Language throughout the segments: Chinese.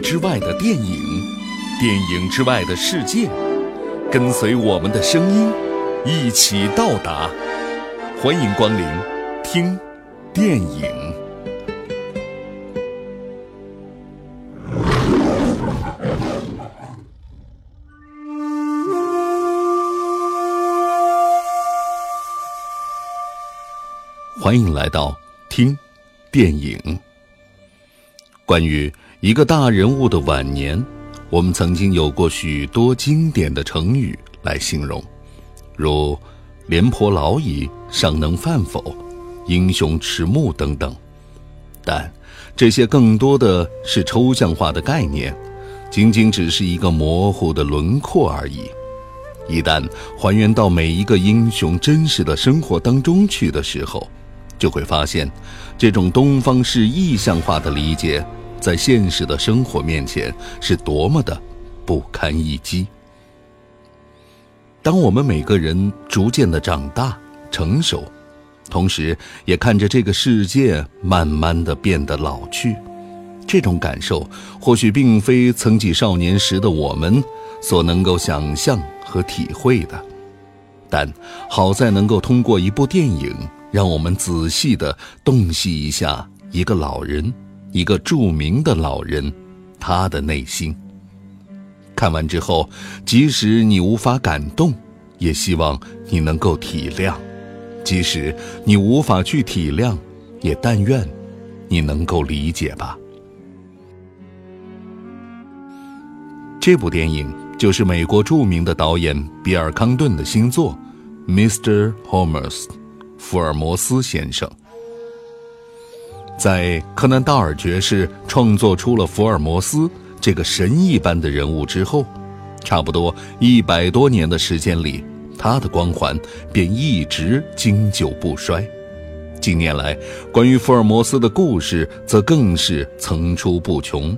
之外的电影，电影之外的世界，跟随我们的声音，一起到达。欢迎光临，听电影。欢迎来到听电影。关于一个大人物的晚年，我们曾经有过许多经典的成语来形容，如“廉颇老矣，尚能饭否”“英雄迟暮”等等。但这些更多的是抽象化的概念，仅仅只是一个模糊的轮廓而已。一旦还原到每一个英雄真实的生活当中去的时候，就会发现，这种东方式意象化的理解，在现实的生活面前是多么的不堪一击。当我们每个人逐渐的长大成熟，同时也看着这个世界慢慢的变得老去，这种感受或许并非曾几少年时的我们所能够想象和体会的，但好在能够通过一部电影。让我们仔细地洞悉一下一个老人，一个著名的老人，他的内心。看完之后，即使你无法感动，也希望你能够体谅；即使你无法去体谅，也但愿你能够理解吧。这部电影就是美国著名的导演比尔·康顿的新作《Mr. Holmes》。福尔摩斯先生，在柯南·道尔爵士创作出了福尔摩斯这个神一般的人物之后，差不多一百多年的时间里，他的光环便一直经久不衰。近年来，关于福尔摩斯的故事则更是层出不穷。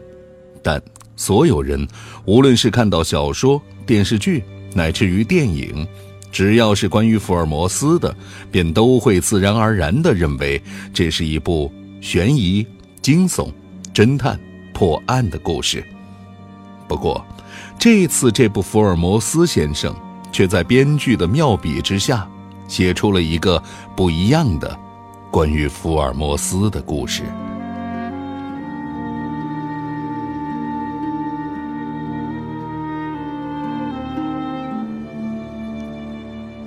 但所有人，无论是看到小说、电视剧，乃至于电影，只要是关于福尔摩斯的，便都会自然而然地认为这是一部悬疑、惊悚、侦探、破案的故事。不过，这次这部《福尔摩斯先生》却在编剧的妙笔之下，写出了一个不一样的关于福尔摩斯的故事。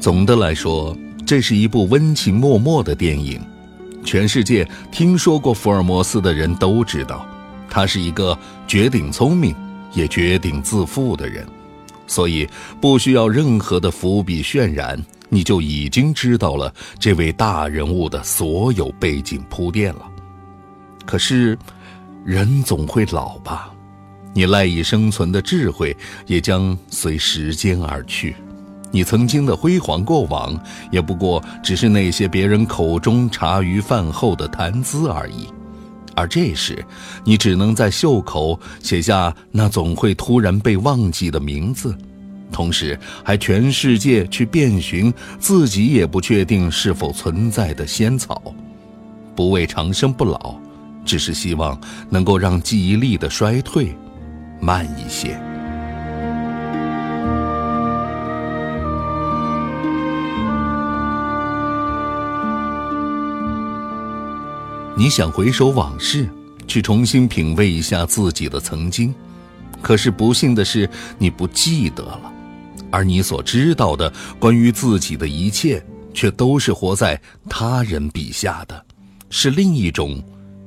总的来说，这是一部温情脉脉的电影。全世界听说过福尔摩斯的人都知道，他是一个绝顶聪明也绝顶自负的人，所以不需要任何的伏笔渲染，你就已经知道了这位大人物的所有背景铺垫了。可是，人总会老吧？你赖以生存的智慧也将随时间而去。你曾经的辉煌过往，也不过只是那些别人口中茶余饭后的谈资而已。而这时，你只能在袖口写下那总会突然被忘记的名字，同时还全世界去遍寻自己也不确定是否存在的仙草。不为长生不老，只是希望能够让记忆力的衰退慢一些。你想回首往事，去重新品味一下自己的曾经，可是不幸的是，你不记得了，而你所知道的关于自己的一切，却都是活在他人笔下的，是另一种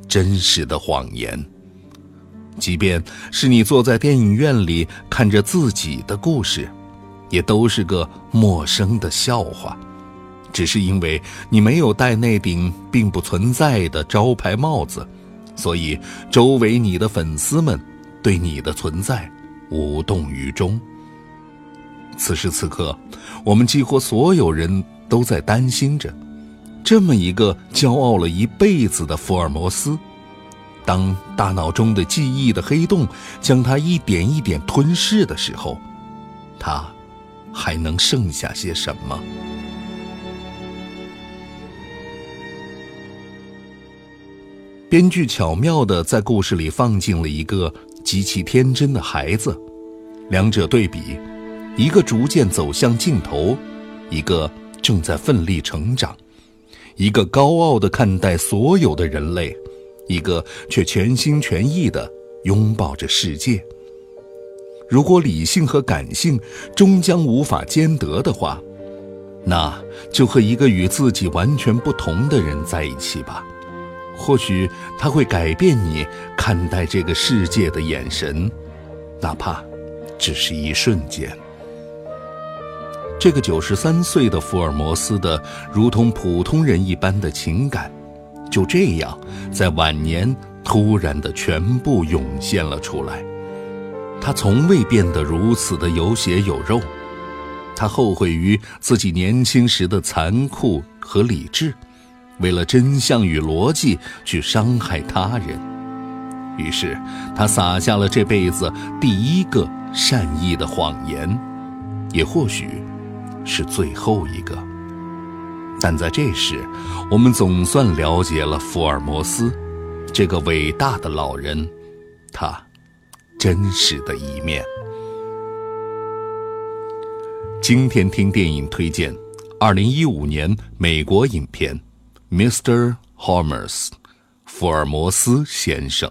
真实的谎言。即便是你坐在电影院里看着自己的故事，也都是个陌生的笑话。只是因为你没有戴那顶并不存在的招牌帽子，所以周围你的粉丝们对你的存在无动于衷。此时此刻，我们几乎所有人都在担心着，这么一个骄傲了一辈子的福尔摩斯，当大脑中的记忆的黑洞将他一点一点吞噬的时候，他还能剩下些什么？编剧巧妙地在故事里放进了一个极其天真的孩子，两者对比，一个逐渐走向尽头，一个正在奋力成长；一个高傲地看待所有的人类，一个却全心全意地拥抱着世界。如果理性和感性终将无法兼得的话，那就和一个与自己完全不同的人在一起吧。或许他会改变你看待这个世界的眼神，哪怕只是一瞬间。这个九十三岁的福尔摩斯的如同普通人一般的情感，就这样在晚年突然的全部涌现了出来。他从未变得如此的有血有肉，他后悔于自己年轻时的残酷和理智。为了真相与逻辑去伤害他人，于是他撒下了这辈子第一个善意的谎言，也或许是最后一个。但在这时，我们总算了解了福尔摩斯这个伟大的老人，他真实的一面。今天听电影推荐，二零一五年美国影片。Mr. Holmes，福尔摩斯先生。